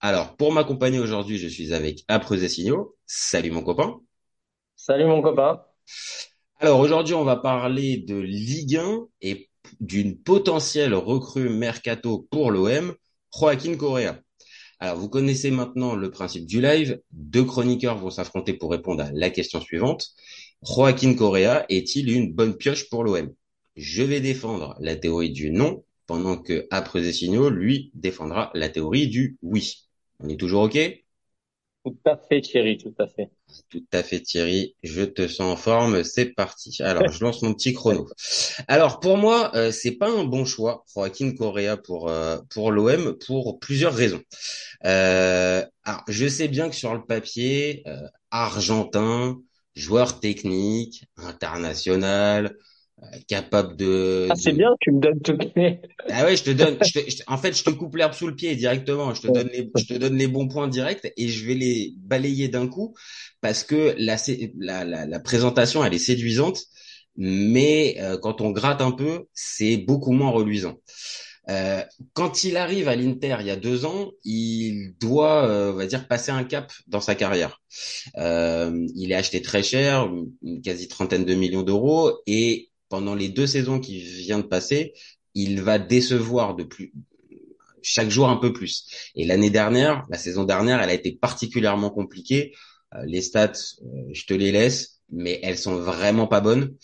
Alors, pour m'accompagner aujourd'hui, je suis avec Apreux Signaux. Salut mon copain. Salut mon copain. Alors aujourd'hui, on va parler de Ligue 1 et d'une potentielle recrue mercato pour l'OM, Joaquin Correa. Alors vous connaissez maintenant le principe du live. Deux chroniqueurs vont s'affronter pour répondre à la question suivante. Joaquin Correa est-il une bonne pioche pour l'OM Je vais défendre la théorie du non, pendant que Apreux Signaux, lui, défendra la théorie du oui. On est toujours OK? Tout à fait Thierry, tout à fait. Tout à fait Thierry, je te sens en forme, c'est parti. Alors, je lance mon petit chrono. Alors, pour moi, euh, c'est pas un bon choix, Joaquin Correa pour euh, pour l'OM pour plusieurs raisons. Euh, alors, je sais bien que sur le papier, euh, argentin, joueur technique, international, capable de. Ah, c'est bien, tu me donnes toutes les. Ah ouais, je te donne. Je te, je, en fait, je te coupe l'herbe sous le pied directement. Je te donne les, je te donne les bons points directs et je vais les balayer d'un coup parce que la, la, la, la présentation elle est séduisante, mais euh, quand on gratte un peu, c'est beaucoup moins reluisant. Euh, quand il arrive à l'Inter il y a deux ans, il doit, euh, on va dire, passer un cap dans sa carrière. Euh, il est acheté très cher, une quasi trentaine de millions d'euros, et pendant les deux saisons qui vient de passer, il va décevoir de plus chaque jour un peu plus. Et l'année dernière, la saison dernière, elle a été particulièrement compliquée. Euh, les stats, euh, je te les laisse, mais elles sont vraiment pas bonnes.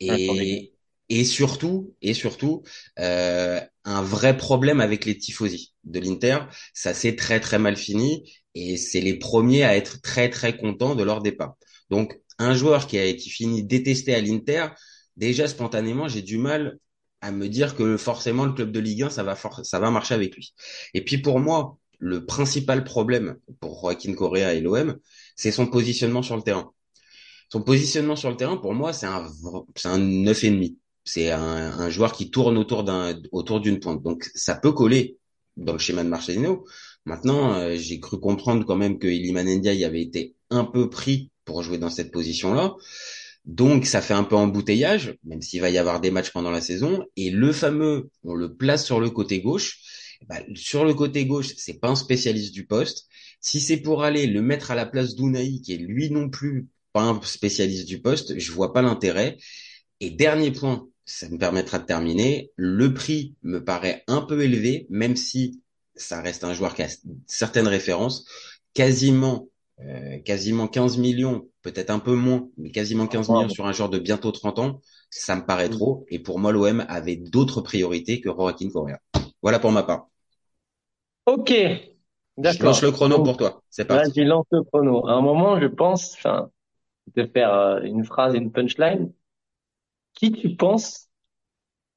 Et, et surtout, et surtout, euh, un vrai problème avec les tifosi de l'Inter. Ça s'est très très mal fini et c'est les premiers à être très très contents de leur départ. Donc, un joueur qui, a, qui finit détesté à l'Inter, déjà spontanément, j'ai du mal à me dire que forcément le club de Ligue 1, ça va, ça va marcher avec lui. Et puis pour moi, le principal problème pour Joaquin Correa et l'OM, c'est son positionnement sur le terrain. Son positionnement sur le terrain, pour moi, c'est un, c'est un neuf et demi. C'est un, un, joueur qui tourne autour d'un, autour d'une pointe. Donc, ça peut coller dans le schéma de Marcelino. Maintenant, euh, j'ai cru comprendre quand même que Iliman Ndiaye avait été un peu pris pour jouer dans cette position-là. Donc ça fait un peu embouteillage, même s'il va y avoir des matchs pendant la saison. Et le fameux, on le place sur le côté gauche. Bah, sur le côté gauche, c'est pas un spécialiste du poste. Si c'est pour aller le mettre à la place d'Unai, qui est lui non plus pas un spécialiste du poste, je vois pas l'intérêt. Et dernier point, ça me permettra de terminer. Le prix me paraît un peu élevé, même si ça reste un joueur qui a certaines références. Quasiment euh, quasiment 15 millions, peut-être un peu moins, mais quasiment 15 millions sur un joueur de bientôt 30 ans, ça me paraît trop. Et pour moi, l'OM avait d'autres priorités que Joaquin Correa. Voilà pour ma part. Ok, d'accord. Je lance le chrono pour toi. C'est parti. Vas-y, lance le chrono. À un moment, je pense, enfin, de faire euh, une phrase, une punchline. Qui tu penses,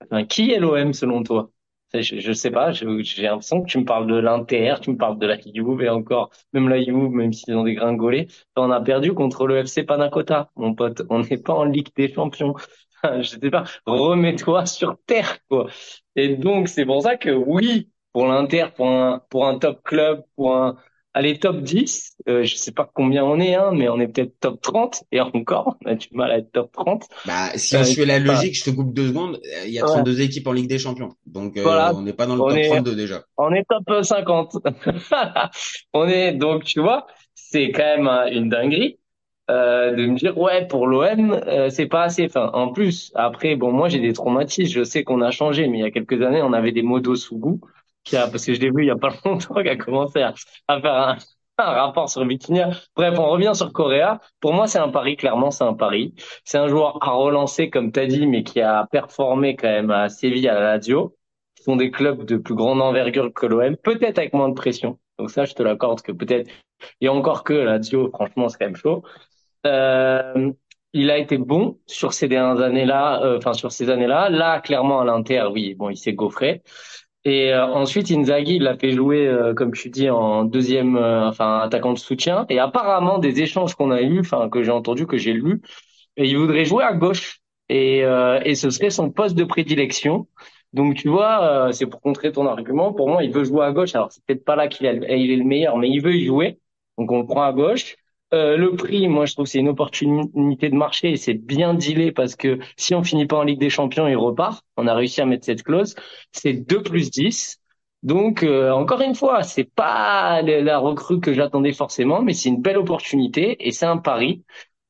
enfin, qui est l'OM selon toi? Je, sais pas, j'ai l'impression que tu me parles de l'Inter, tu me parles de la Juve et encore, même la Juve, même s'ils ont dégringolé, on a perdu contre le FC Panacota, mon pote. On n'est pas en Ligue des Champions. je sais pas, remets-toi sur terre, quoi. Et donc, c'est pour ça que oui, pour l'Inter, pour un, pour un top club, pour un, allez, top 10, euh, je sais pas combien on est, hein, mais on est peut-être top 30, et encore, on a du mal à être top 30. Bah, si on euh, suit la logique, je te coupe deux secondes, il y a 32 équipes en Ligue des Champions. Donc, euh, on n'est pas dans le top 32 déjà. On est top 50. on est, donc, tu vois, c'est quand même une dinguerie. Euh, de me dire ouais pour l'OM euh, c'est pas assez enfin en plus après bon moi j'ai des traumatismes je sais qu'on a changé mais il y a quelques années on avait des modos sous goût parce que je l'ai vu il y a pas longtemps, qui a commencé à, faire un, rapport sur Vitinha. Bref, on revient sur Correa. Pour moi, c'est un pari, clairement, c'est un pari. C'est un joueur à relancer, comme tu as dit, mais qui a performé quand même à Séville, à la Lazio, qui sont des clubs de plus grande envergure que l'OM, peut-être avec moins de pression. Donc ça, je te l'accorde que peut-être, a encore que la Lazio, franchement, c'est quand même chaud. Euh, il a été bon sur ces dernières années-là, euh, enfin sur ces années-là. Là, clairement, à l'Inter, oui, bon, il s'est gaufré. Et euh, ensuite, Inzaghi, il l'a fait jouer, euh, comme tu dis, en deuxième, euh, enfin, attaquant de soutien. Et apparemment, des échanges qu'on a eus, enfin, que j'ai entendu, que j'ai lu, il voudrait jouer à gauche. Et, et ce serait son poste de prédilection. Donc, tu vois, c'est pour contrer ton argument. Pour moi, il veut jouer à gauche. Alors, c'est peut-être pas là qu'il il est le meilleur, mais il veut y jouer. Donc, on le prend à gauche. Euh, le prix, moi, je trouve c'est une opportunité de marché et c'est bien dealé parce que si on finit pas en Ligue des Champions, il repart. On a réussi à mettre cette clause. C'est 2 plus 10. Donc, euh, encore une fois, c'est pas la recrue que j'attendais forcément, mais c'est une belle opportunité et c'est un pari.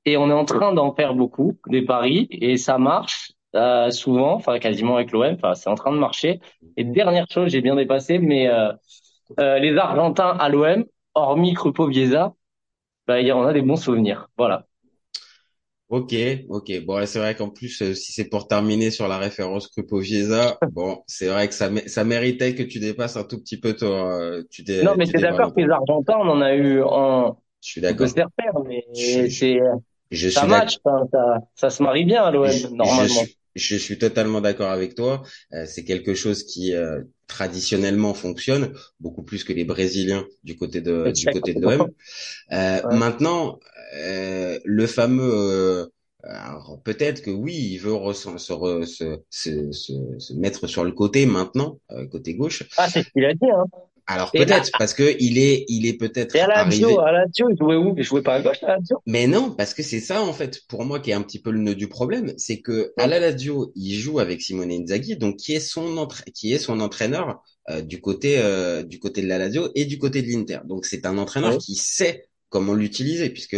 Et on est en train d'en faire beaucoup, des paris, et ça marche euh, souvent, enfin quasiment avec l'OM. Enfin, c'est en train de marcher. Et dernière chose, j'ai bien dépassé, mais les Argentins à l'OM, hormis Crupo Biesa, bah, on a des bons souvenirs. Voilà. Ok, ok. Bon, c'est vrai qu'en plus, euh, si c'est pour terminer sur la référence Krupovieza, bon, c'est vrai que ça, ça méritait que tu dépasses un tout petit peu toi. Euh, tu non, mais c'est d'accord que les Argentins, on en a eu en. Je suis d'accord. mais c'est. Je ça match, ça, ça, se marie bien à l'OM normalement. Je, suis totalement d'accord avec toi. Euh, c'est quelque chose qui traditionnellement fonctionne beaucoup plus que les Brésiliens du côté de du côté de l'OM. Euh, Maintenant, euh, le fameux euh, peut-être que oui, il veut se, se, se, se, mettre sur le côté maintenant, euh, côté gauche. Ah, c'est ce qu'il a dit. Hein. Alors peut-être parce que il est il est peut-être à la arrivé. À la il jouait où? Il jouait pas à gauche à la Mais non, parce que c'est ça en fait pour moi qui est un petit peu le nœud du problème, c'est que à la Lazio, il joue avec Simone Inzaghi, donc qui est son qui est son entraîneur euh, du côté euh, du côté de la Lazio et du côté de l'Inter. Donc c'est un entraîneur qui sait comment l'utiliser puisque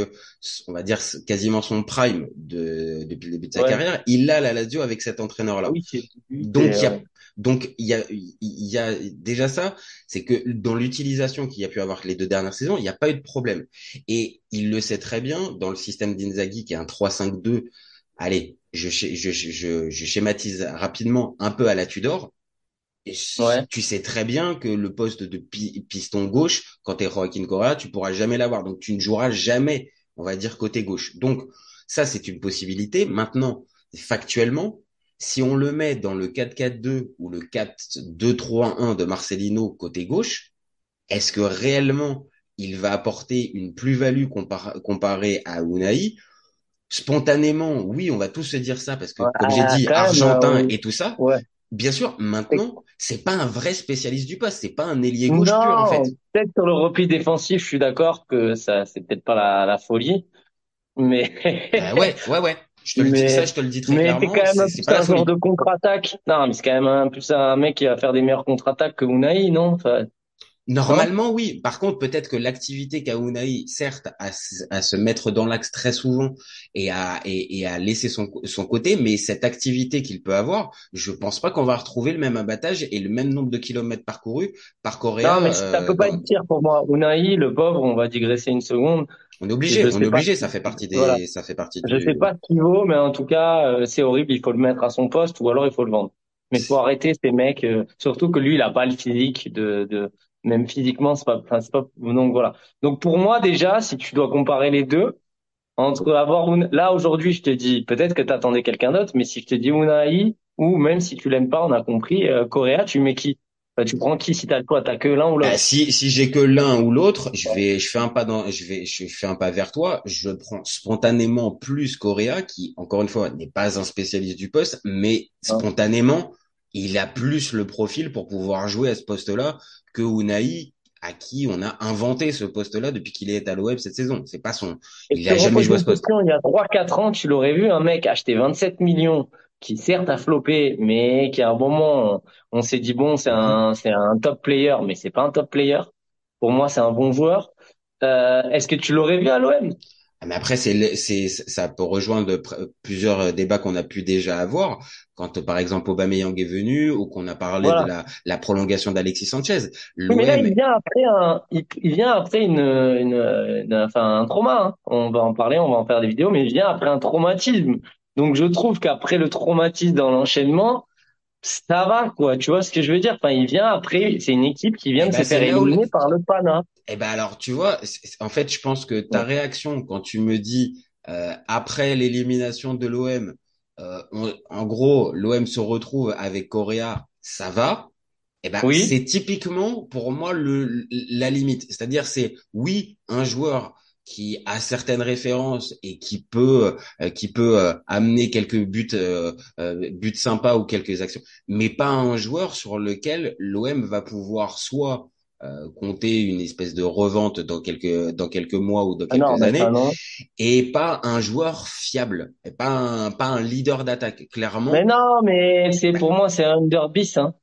on va dire quasiment son prime de, depuis le début de sa carrière, il a la Lazio avec cet entraîneur là. Oui, donc il y a donc il y a, il y a déjà ça, c'est que dans l'utilisation qu'il y a pu avoir les deux dernières saisons, il n'y a pas eu de problème. Et il le sait très bien dans le système d'Inzaghi qui est un 3-5-2. Allez, je, je, je, je, schématise rapidement un peu à la Tudor. Et Tu sais très bien que le poste de piston gauche, quand tu es Joaquin Correa, tu pourras jamais l'avoir. Donc tu ne joueras jamais, on va dire, côté gauche. Donc ça, c'est une possibilité. Maintenant, factuellement, si on le met dans le 4-4-2 ou le 4-2-3-1 de Marcelino côté gauche, est-ce que réellement il va apporter une plus-value comparée à Unai? Spontanément, oui, on va tous se dire ça parce que, comme j'ai dit, Argentin et tout ça. Bien sûr, maintenant, c'est pas un vrai spécialiste du poste, c'est pas un ailier gauche pur en fait. Peut-être sur le repli défensif, je suis d'accord que ça, c'est peut-être pas la, la folie, mais. bah ouais, ouais, ouais. Je te le dis ça, je te le dis très mais clairement. Mais c'est quand même c'est, un genre de contre-attaque. Non, mais c'est quand même un, plus un mec qui va faire des meilleures contre-attaques que Unai, non? Enfin, Normalement, oui. Par contre, peut-être que l'activité qu'a Unai, certes, à, à, se mettre dans l'axe très souvent et à, et, et à laisser son, son côté, mais cette activité qu'il peut avoir, je pense pas qu'on va retrouver le même abattage et le même nombre de kilomètres parcourus par Coréa. Non, mais ça peut pas être pire pour moi. Unai, le pauvre, on va digresser une seconde. On est obligé, on est obligé, ça fait partie des, ça fait partie. Je sais pas ce qu'il vaut, mais en tout cas, euh, c'est horrible. Il faut le mettre à son poste ou alors il faut le vendre. Mais faut arrêter ces mecs, euh, surtout que lui, il a pas le physique de, de même physiquement, c'est pas, enfin, c'est pas. Donc voilà. Donc pour moi déjà, si tu dois comparer les deux, entre avoir là aujourd'hui, je te dis peut-être que t'attendais quelqu'un d'autre, mais si je te dis Unai ou même si tu l'aimes pas, on a compris, euh, Coréa, tu mets qui? Bah, tu prends qui si t'as le choix T'as que l'un ou l'autre? Bah, Si si j'ai que l'un ou l'autre, je vais je fais un pas dans je vais je fais un pas vers toi. Je prends spontanément plus Correa qui encore une fois n'est pas un spécialiste du poste, mais spontanément il a plus le profil pour pouvoir jouer à ce poste-là que Unai à qui on a inventé ce poste-là depuis qu'il est à l'OM cette saison. C'est pas son. il a jamais joué à ce poste. Il y a 3-4 ans, tu l'aurais vu un mec acheter 27 millions qui certes a floppé, mais qui à un moment, on, s'est dit bon, c'est un, c'est un top player, mais c'est pas un top player. Pour moi, c'est un bon joueur. Euh, est-ce que tu l'aurais vu à l'OM mais après, c'est, c'est, ça peut rejoindre plusieurs débats qu'on a pu déjà avoir. Quand, par exemple, Aubameyang est venu ou qu'on a parlé de la, la prolongation d'Alexis Sanchez. mais là, il vient après un, il, vient après une, une, enfin, un trauma. Hein. On va en parler, on va en faire des vidéos, mais il vient après un traumatisme. Donc je trouve qu'après le traumatisme dans l'enchaînement, ça va quoi. Tu vois ce que je veux dire? Enfin, il vient après. C'est une équipe qui vient eh de ben, se faire éliminer par le Pana. Eh ben alors, tu vois, en fait, je pense que ta réaction quand tu me dis euh, après l'élimination de l'OM, euh, en gros, l'OM se retrouve avec Correa, ça va. Eh ben, Oui. c'est typiquement pour moi le la limite. C'est-à-dire, c'est oui, un joueur qui a certaines références et qui peut euh, qui peut euh, amener quelques buts euh, buts sympas ou quelques actions, mais pas un joueur sur lequel l'OM va pouvoir soit euh, compter une espèce de revente dans quelques dans quelques mois ou dans Ah non, quelques mais années et pas un joueur fiable, et pas un pas un leader d'attaque. Mais Clairement, non, mais c'est pour moi, c'est un underbis, hein.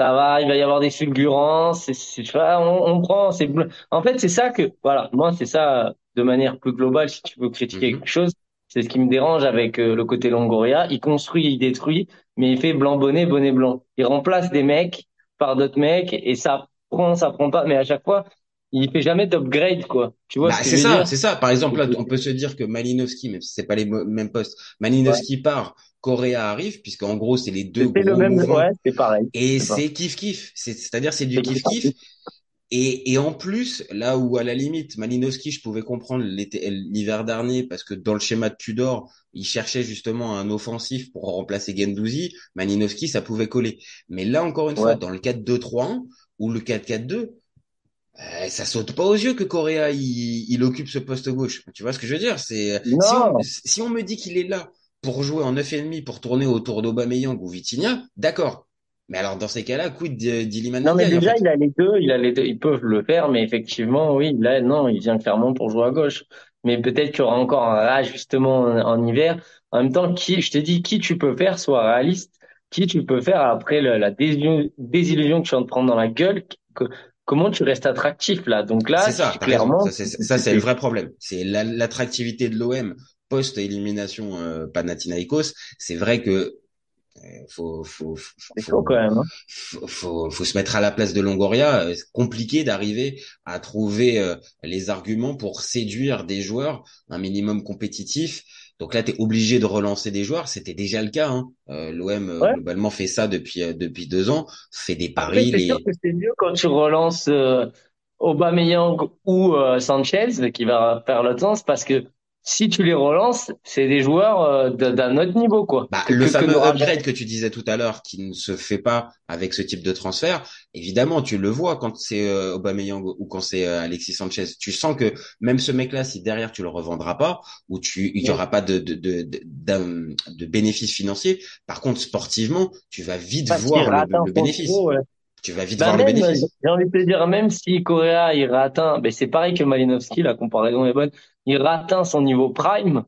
Ça va, il va y avoir des fulgurances, c'est, c'est, tu vois, on, on prend, c'est, en fait, c'est ça que, voilà, moi, c'est ça, de manière plus globale, si tu veux critiquer Mhm. quelque chose, c'est ce qui me dérange avec euh, le côté Longoria. Il construit, il détruit, mais il fait blanc bonnet, bonnet blanc. Il remplace des mecs par d'autres mecs, et ça prend, ça prend pas, mais à chaque fois, il fait jamais d'upgrade, quoi. Tu vois Bah, c'est ça, c'est ça. Par exemple, là, on peut se dire que Malinowski, même si c'est pas les mêmes postes, Ouais. Malinowski part, Correa arrive, puisqu'en gros, c'est les deux C'était le gros même, mouvements. ouais, c'est pareil. Et C'est kiff kiff. C'est, c'est-à-dire, c'est du kiff kiff. Et, et en plus, là où à la limite, Malinowski, je pouvais comprendre l'hiver dernier, parce que dans le schéma de Tudor, il cherchait justement un offensif pour remplacer Gendouzi. Malinowski, ça pouvait coller. Mais là, encore une fois, dans le 4-2-3-1 ou le 4-4-2, euh, ça saute pas aux yeux que Correa il, il occupe ce poste gauche. Tu vois ce que je veux dire? C'est si si on me dit qu'il est là pour jouer en 9,5 pour tourner autour d'Aubameyang ou Vitinha, d'accord. Mais alors dans ces cas-là, quid d'Iliman Non, mais en déjà, fait il a les deux, il a les deux, ils peuvent le faire, mais effectivement, oui, là, non, il vient clairement pour jouer à gauche. Mais peut-être qu'il y aura encore un réajustement en, en hiver. En même temps, qui, je te dis, qui tu peux faire, soit réaliste, qui tu peux faire après le- la désillusion, désillusion que tu viens de prendre dans la gueule, que- comment tu restes attractif, là? Donc là, ça, raison. clairement, Ça, c'est, le vrai problème. C'est la- l'attractivité de l'OM post-élimination euh, Panathinaikos. C'est vrai que euh, faut, faut, faut, faut- quand même, hein. faut, faut, faut se mettre à la place de Longoria. C'est compliqué d'arriver à trouver euh, les arguments pour séduire des joueurs un minimum compétitif. Donc là, tu es obligé de relancer des joueurs. C'était déjà le cas. Hein. Euh, L'OM euh, Ouais. globalement fait ça depuis euh, depuis deux ans. Fait des paris. c'est Les... sûr que c'est mieux quand tu relances euh, Aubameyang ou euh, Sanchez qui va faire l'autre sens parce que si tu les relances, c'est des joueurs euh, d'un autre niveau quoi. Bah, le que- fameux upgrade que tu disais tout à l'heure, qui ne se fait pas avec ce type de transfert, évidemment, tu le vois quand c'est euh, Aubameyang ou quand c'est euh, Alexis Sanchez. Tu sens que même ce mec-là, si derrière tu le revendras pas, ou tu, il y aura pas de de de de, de bénéfice financier. Par contre, sportivement, tu vas vite Parce voir le, bénéfice. ouais. Tu vas vite Bah voir le même, bénéfice. j'ai envie de te dire, même si Correa il rate un, ben c'est pareil que Malinowski, la comparaison est bonne, il un son niveau prime,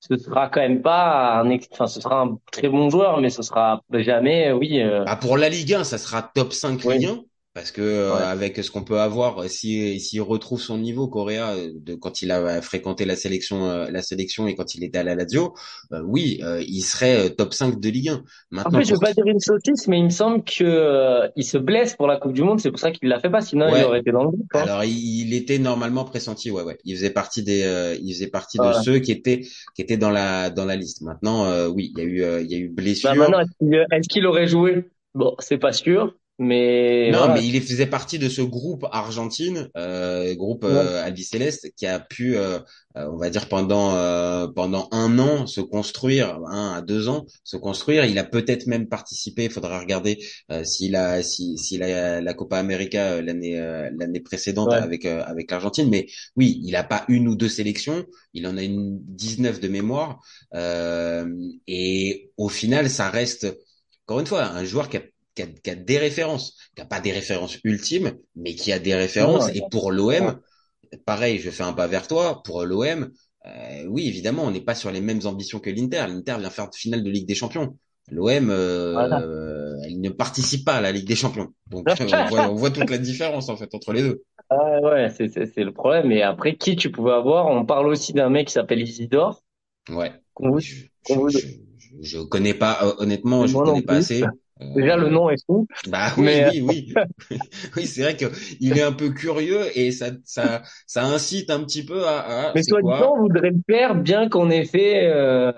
ce sera quand même pas un, enfin ce sera un très bon joueur, mais ce sera jamais, oui, euh, Bah, pour la Ligue 1, ça sera top 5 Oui. Ligue 1. Parce que euh, Ouais. avec ce qu'on peut avoir, si s'il retrouve son niveau Correa euh, de quand il a fréquenté la sélection, euh, la sélection et quand il était à la Lazio, euh, oui, euh, il serait euh, top 5 de Ligue 1. Maintenant, Après, je veux pas dire une sottise, mais il me semble que euh, il se blesse pour la Coupe du Monde, c'est pour ça qu'il l'a fait pas, sinon Ouais. il aurait été dans le groupe. hein. alors il, était normalement pressenti, ouais, ouais. Il faisait partie des, euh, il faisait partie de ceux qui étaient qui étaient dans la dans la liste. Maintenant, euh, oui, il y a eu euh, il y a eu blessure. Bah maintenant, est-ce qu'il est-ce qu'il aurait joué? Bon, c'est pas sûr, mais Non, voilà. mais il faisait partie de ce groupe Argentine, euh, groupe euh, Albiceleste, qui a pu, euh, euh, on va dire pendant euh, pendant un an se construire, un à deux ans se construire. Il a peut-être même participé. Il faudra regarder euh, s'il a si s'il a la Copa América l'année l'année précédente Ouais. avec euh, avec l'Argentine. Mais oui, il a pas une ou deux sélections. Il en a une 19 de mémoire. Euh, et au final, ça reste encore une fois un joueur qui a qui a, qui a des références, qui a pas des références ultimes, mais qui a des références. Ouais. Et pour l'OM, pareil, je fais un pas vers toi. Pour l'OM, euh, oui, évidemment, on n'est pas sur les mêmes ambitions que l'Inter. L'Inter vient faire finale de Ligue des Champions. L'OM, euh, Voilà. euh, elle ne participe pas à la Ligue des Champions. Donc on, voit, on voit toute la différence en fait entre les deux. Ah ouais, c'est c'est c'est le problème. Et après, qui tu pouvais avoir? On parle aussi d'un mec qui s'appelle Isidore. Ouais. qu'on vous- Je, qu'on vous- je, je, je connais pas, euh, honnêtement, je Moi connais pas plus. assez. Déjà, le nom est fou. Bah oui, Mais, oui, oui. oui, c'est vrai que il est un peu curieux et ça, ça, ça incite un petit peu à, à Mais soit disant, on voudrait le faire bien qu'on ait fait euh.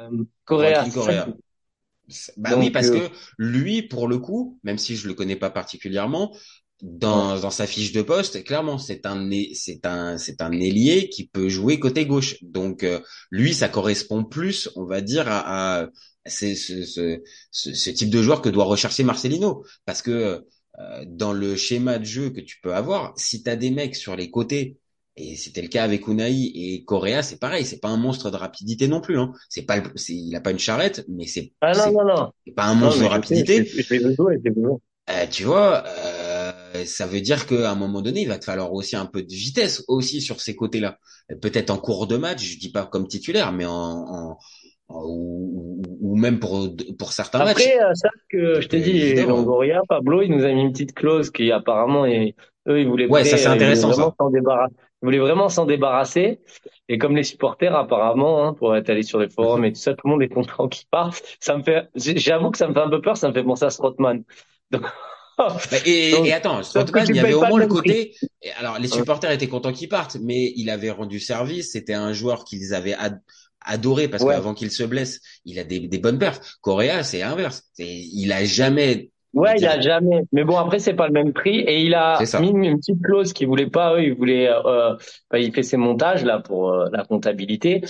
C'est- Bah Donc, oui, parce euh, que lui, pour le coup, même si je le connais pas particulièrement, dans, dans sa fiche de poste, clairement, c'est un, c'est un, c'est un ailier qui peut jouer côté gauche. Donc, euh, lui, ça correspond plus, on va dire, à, à, c'est ce, ce, ce, ce type de joueur que doit rechercher Marcelino. Parce que euh, dans le schéma de jeu que tu peux avoir, si tu as des mecs sur les côtés, et c'était le cas avec Unai et Correa, c'est pareil, c'est pas un monstre de rapidité non plus. Hein. C'est pas, c'est, il a pas une charrette, mais c'est Ah non, non, non. pas un monstre Non, de sais, rapidité. je- je je. Euh, tu vois, euh, ça veut dire qu'à un moment donné, il va te falloir aussi un peu de vitesse aussi sur ces côtés-là. Peut-être en cours de match, je dis pas comme titulaire, mais en, en, en- ou, ou- même pour pour certains. Après, euh, ça que je t'ai dit. Longoria, Pablo, il nous a mis une petite clause qui apparemment, et, eux, ils voulaient Ouais, ça, c'est euh, ils voulaient intéressant, vraiment ça. s'en débarrasser. Ils voulaient vraiment s'en débarrasser. Et comme les supporters, apparemment, hein, pour être allé sur les forums et tout ça, tout le monde est content qu'il parte. Ça me fait, j'avoue que ça me fait un peu peur, ça me fait penser à Strootman. Donc, et, Donc, et attends, tu il y avait au moins le côté. Alors, les supporters étaient contents qu'il parte, mais il avait rendu service. C'était un joueur qu'ils avaient ad- adoré parce Ouais. qu'avant qu'il se blesse, il a des, des bonnes perfs. Correa, c'est inverse. Il a jamais. Ouais, il a jamais. Mais bon, après, c'est pas le même prix. Et il a C'est mis une, petite clause qu'il voulait pas. Eux, ils voulaient. Euh, bah, il fait ses montages là pour euh, la comptabilité,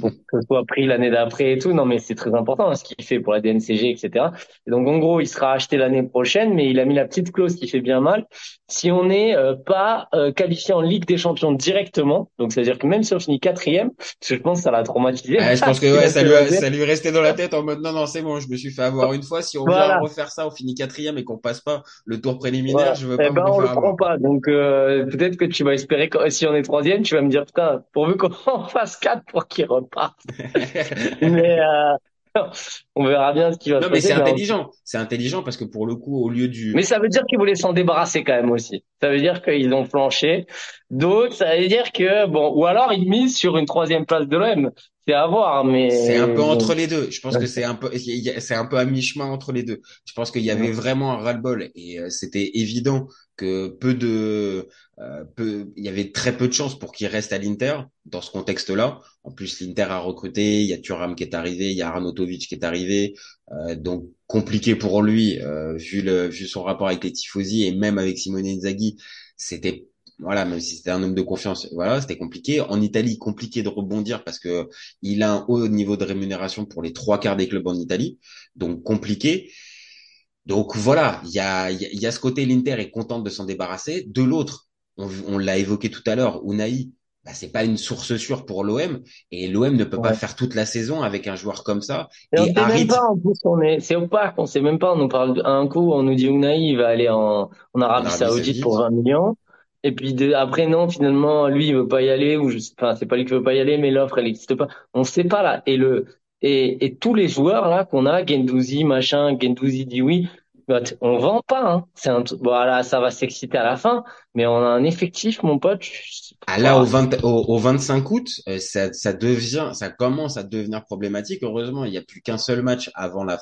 pour que ce soit pris l'année d'après et tout. Non, mais c'est très important hein, ce qu'il fait pour la DNCG, etc. Et donc, en gros, il sera acheté l'année prochaine, mais il a mis la petite clause qui fait bien mal. Si on n'est euh, pas euh, qualifié en Ligue des Champions directement, donc c'est-à-dire que même si on finit quatrième, parce que je pense que ça l'a traumatisé. Ouais, je pense que Il ouais, ça lui, a- ça lui restait dans la tête en mode non, non, c'est bon, je me suis fait avoir une fois. Si on Voilà. vient refaire ça, on finit quatrième et qu'on passe pas le tour préliminaire, Voilà. je veux Eh pas ben, me on le prend pas. Donc, euh, peut-être que tu vas espérer que si on est troisième, tu vas me dire, putain, pourvu qu'on fasse quatre pour qu'il reparte. Mais, euh, on verra bien ce qui va Non, se passer. c'est mais en- intelligent. C'est intelligent parce que pour le coup, au lieu du, Mais ça veut dire qu'ils voulaient s'en débarrasser quand même aussi. Ça veut dire qu'ils ont flanché. D'autres, ça veut dire que, bon, ou alors ils misent sur une troisième place de l'OM. C'est à voir, mais. C'est un peu entre les deux. Je pense que c'est un peu, c'est un peu à mi-chemin entre les deux. Je pense qu'il y avait vraiment un ras-le-bol et euh, c'était évident que peu de, euh, peu, il y avait très peu de chances pour qu'il reste à l'Inter dans ce contexte-là. En plus, l'Inter a recruté, il y a Thuram qui est arrivé, il y a Arnautovic qui est arrivé, euh, donc compliqué pour lui euh, vu le, vu son rapport avec les tifosi et même avec Simone Inzaghi, c'était voilà, même si c'était un homme de confiance, voilà, c'était compliqué. En Italie, compliqué de rebondir parce que il a un haut niveau de rémunération pour les trois quarts des clubs en Italie, donc compliqué. Donc voilà, il y a, il y a- y a ce côté, l'Inter est contente de s'en débarrasser. De l'autre, on, on l'a évoqué tout à l'heure, Unai, bah, c'est pas une source sûre pour l'OM et l'OM ne peut pas faire toute la saison avec un joueur comme ça. Et on Et sait même Harit, pas, en plus, on est, c'est opaque, on sait même pas, on nous parle d'un coup, on nous dit Unai, il va aller en, en Arabie Arabie Saoudite Saoudite. pour 20 millions. Et puis de, après, non, finalement, lui, il veut pas y aller, ou je sais pas, c'est pas lui qui veut pas y aller, mais l'offre, elle n'existe pas. On sait pas, là. Et le, et, et tous les joueurs, là, qu'on a, Gendouzi, machin, Gendouzi dit oui, on vend pas, hein. C'est ça va s'exciter à la fin, mais on a un effectif, mon pote. Ah là, au, Voilà. 20, au, au 25 août, euh, ça, devient, ça commence à devenir problématique. Heureusement, il n'y a plus qu'un seul match avant la,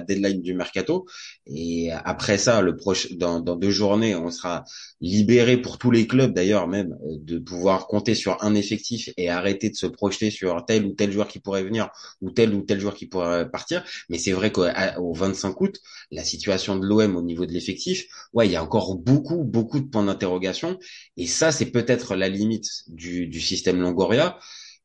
deadline du mercato. Et après ça, le proche, dans, dans deux journées, on sera libéré pour tous les clubs, d'ailleurs même, euh, de pouvoir compter sur un effectif et arrêter de se projeter sur tel ou tel joueur qui pourrait venir ou tel ou tel joueur qui pourrait partir. Mais c'est vrai qu'au 25 août, la situation de l'OM au niveau de l'effectif, ouais, il y a encore beaucoup, beaucoup de points d'interrogation. Et ça, c'est peut-être la limite du, du système Longoria.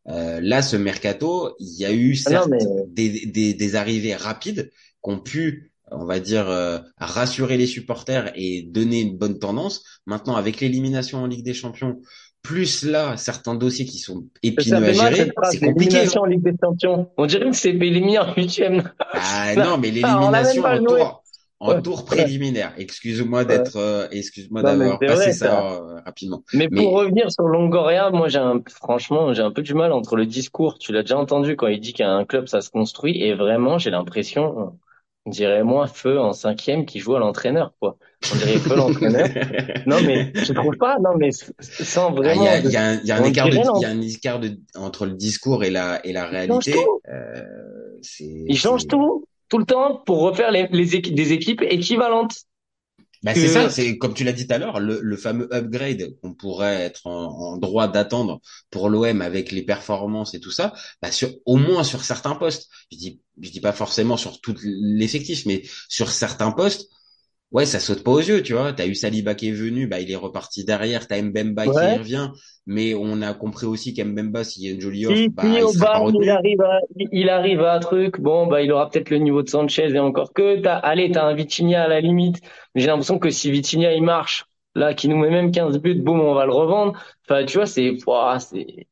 Euh, là, ce mercato, il y a eu Ah non, certes mais- des, des, des arrivées rapides qui ont pu, on va dire, euh, rassurer les supporters et donner une bonne tendance. Maintenant, avec l'élimination en Ligue des Champions, plus là, certains dossiers qui sont épineux à gérer, c'est compliqué. hein. l'élimination en Ligue des Champions. On dirait que c'est éliminé en huitième. Ah Non, mais l'élimination joué. tour, en Ouais, tour préliminaire. Excuse-moi d'être, euh, excuse-moi d'avoir passé vrai, ça euh, rapidement. Mais Mais- pour revenir sur Longoria, moi, j'ai un, franchement, j'ai un peu du mal entre le discours. Tu l'as déjà entendu quand il dit qu'un club, ça se construit. Et vraiment, j'ai l'impression, on dirait moi, Feu en cinquième qui joue à l'entraîneur, quoi. On dirait Feu l'entraîneur. Non, mais je trouve pas, non, mais sans Ah, vraiment. Il y a, de- il y a un, il y a un on écart de, il y a un écart de, entre le discours et la, et la change réalité. tout. Euh, Il change tout, tout le temps pour refaire les, des équipes équivalentes. Bah, que- c'est ça, c'est comme tu l'as dit tout à l'heure, le, le fameux upgrade qu'on pourrait être en, en droit d'attendre pour l'OM avec les performances et tout ça, bah sur, au moins sur certains postes. Je dis, je dis pas forcément sur tout l'effectif, mais sur certains postes, ouais, ça saute pas aux yeux, tu vois. T'as eu Saliba qui est venu, bah il est reparti derrière. T'as Mbemba Ouais. qui revient, mais on a compris aussi qu'Mbemba, s'il y a une jolie offre, Si, bah si, il sera bas, il arrive à, il arrive à un truc, bon, bah, il aura peut-être le niveau de Sanchez et encore que, t'as, allez, t'as un Vitinha à la limite. Mais j'ai l'impression que si Vitinha, il marche, là, qui nous met même 15 buts, boum, on va le revendre. Enfin, tu vois, c'est, ouah, c'est,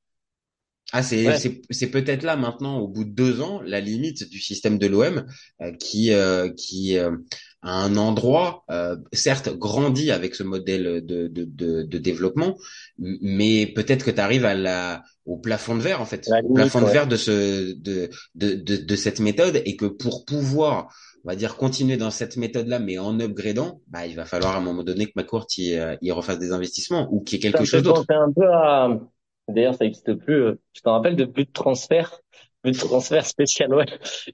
Ah, c'est Ouais. c'est c'est peut-être là maintenant, au bout de deux ans, la limite du système de l'OM euh, qui euh, qui euh, à un endroit, euh, certes grandit avec ce modèle de de de, de développement, mais peut-être que tu arrives à la au plafond de verre en fait, au plafond de verre de ce de de de, de cette méthode et que pour pouvoir on va dire continuer dans cette méthode-là, mais en upgradant, bah, il va falloir à un moment donné que McCourt y, euh, y refasse des investissements ou qu'il y ait quelque chose d'autre. penser un peu à, d'ailleurs, ça n'existe plus, euh, je t'en rappelle de but de transfert, but de transfert spécial, ouais.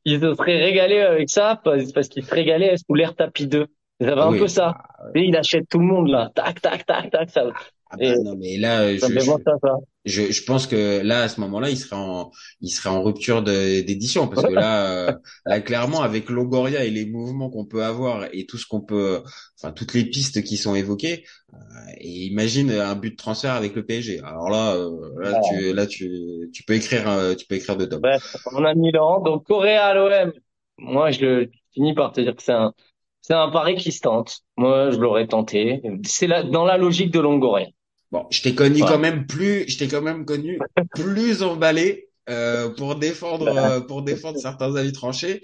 Ils se seraient régalés avec ça, parce, parce qu'ils se régalaient sous l'air tapis 2. Ils avaient Ah un peu ça. bah, Et il achète tout le monde, là. Tac, tac, tac, tac, ça, Ah bah Et non mais là euh, ça je, je, ça. Je je pense que là à ce moment-là il serait en il serait en rupture d'édition parce que là euh, là clairement avec Longoria et les mouvements qu'on peut avoir et tout ce qu'on peut enfin toutes les pistes qui sont évoquées euh, et imagine un but de transfert avec le PSG alors là euh, là tu là tu tu peux écrire euh, tu peux écrire de top Bref, on a mis Laurent. Donc, Corée à l'OM. Moi, je finis par te dire que c'est un, c'est un pari qui se tente. Moi, je l'aurais tenté. C'est la, dans la logique de Longoria. Bon je t'ai connu Ouais. quand même plus je t'ai quand même connu plus emballé euh, pour défendre euh, pour défendre certains avis tranchés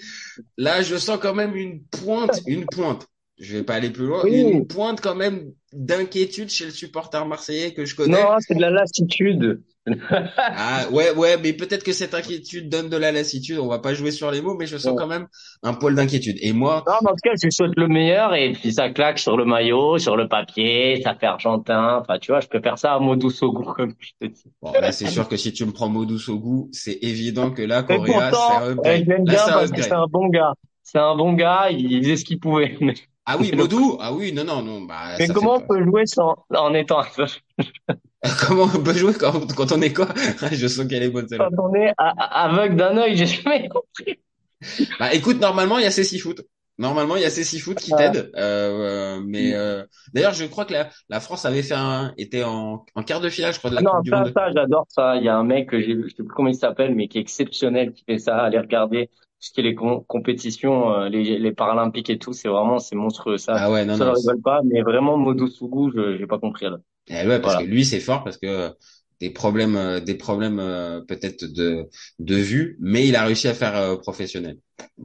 Là, je sens quand même une pointe, une pointe. Je vais pas aller plus loin. Oui. Une pointe quand même d'inquiétude chez le supporter marseillais que je connais. Non, c'est de la lassitude. Ah ouais, ouais, mais peut-être que cette inquiétude donne de la lassitude. On va pas jouer sur les mots, mais je sens Ouais. quand même un poil d'inquiétude. Et moi, Non, mais en tout cas, je souhaite le meilleur et puis ça claque sur le maillot, sur le papier, ça fait argentin. Enfin, tu vois, je préfère ça à Modou Sogou, comme je te dis. bon, là, c'est sûr que si tu me prends Modou Sogou, c'est évident que là, Correa, c'est un upgrade. l'aime Là, bien parce que c'est un bon gars. C'est un bon gars, il faisait ce qu'il pouvait. Ah oui, Modou? Ah oui, non, non, non, bah, mais ça comment fait on peut jouer sans, en étant, Comment on peut jouer quand, quand on est quoi? Je sens qu'elle est bonne, celle-là. quand on est aveugle d'un œil, j'ai jamais compris. Bah écoute, normalement il y a ces six foot. Normalement il y a ces six foot qui Ah. t'aident. Euh, euh, mais euh, d'ailleurs je crois que la, la France avait fait un était en, en quart de finale je crois de la Ah non, Coupe du ça, Monde. ça, j'adore ça. Il y a un mec que j'ai, je sais plus comment il s'appelle, mais qui est exceptionnel, qui fait ça. Allez regarder ce qui est les com- compétitions, euh, les, les Paralympiques et tout. C'est vraiment, c'est monstrueux, ça. Ah ouais non ça, non. je rigole pas, mais vraiment, Sougou, je, j'ai pas compris, là. Eh ouais parce Voilà. que lui c'est fort parce que des problèmes euh, des problèmes euh, peut-être de de vue, mais il a réussi à faire euh, professionnel.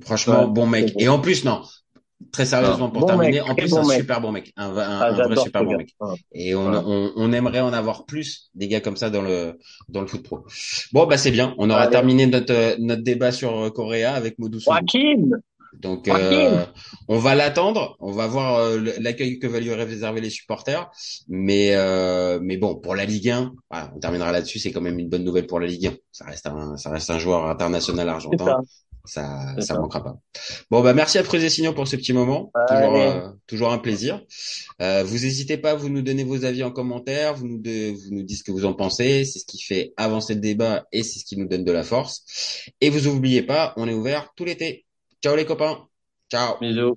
Franchement Ouais, bon mec. Et en plus non. Très sérieusement pour Bon terminer, mec, en plus bon un mec. super bon mec, un, va- un, Ah, un vrai j'adore super bon mec. Ouais. Et on, Ouais. on, on aimerait en avoir plus des gars comme ça dans le dans le foot pro. Bon bah c'est bien, on aura Allez. terminé notre notre débat sur euh, Correa avec Modou Sougou. Joaquin! Donc Joaquin. euh, on va l'attendre, on va voir euh, l'accueil que va lui réserver les supporters. Mais euh, mais bon pour la Ligue 1, voilà, on terminera là-dessus. C'est quand même une bonne nouvelle pour la Ligue 1. Ça reste un ça reste un joueur international argentin. Ça. Ça manquera pas. Bon bah merci à Preuzesignon pour ce petit moment. Toujours euh, toujours un plaisir. Euh, vous n'hésitez pas, vous nous donnez vos avis en commentaire, vous nous de- vous nous dites ce que vous en pensez. C'est ce qui fait avancer le débat et c'est ce qui nous donne de la force. Et vous oubliez pas, on est ouvert tout l'été. Ciao les copains. Ciao. Bisous.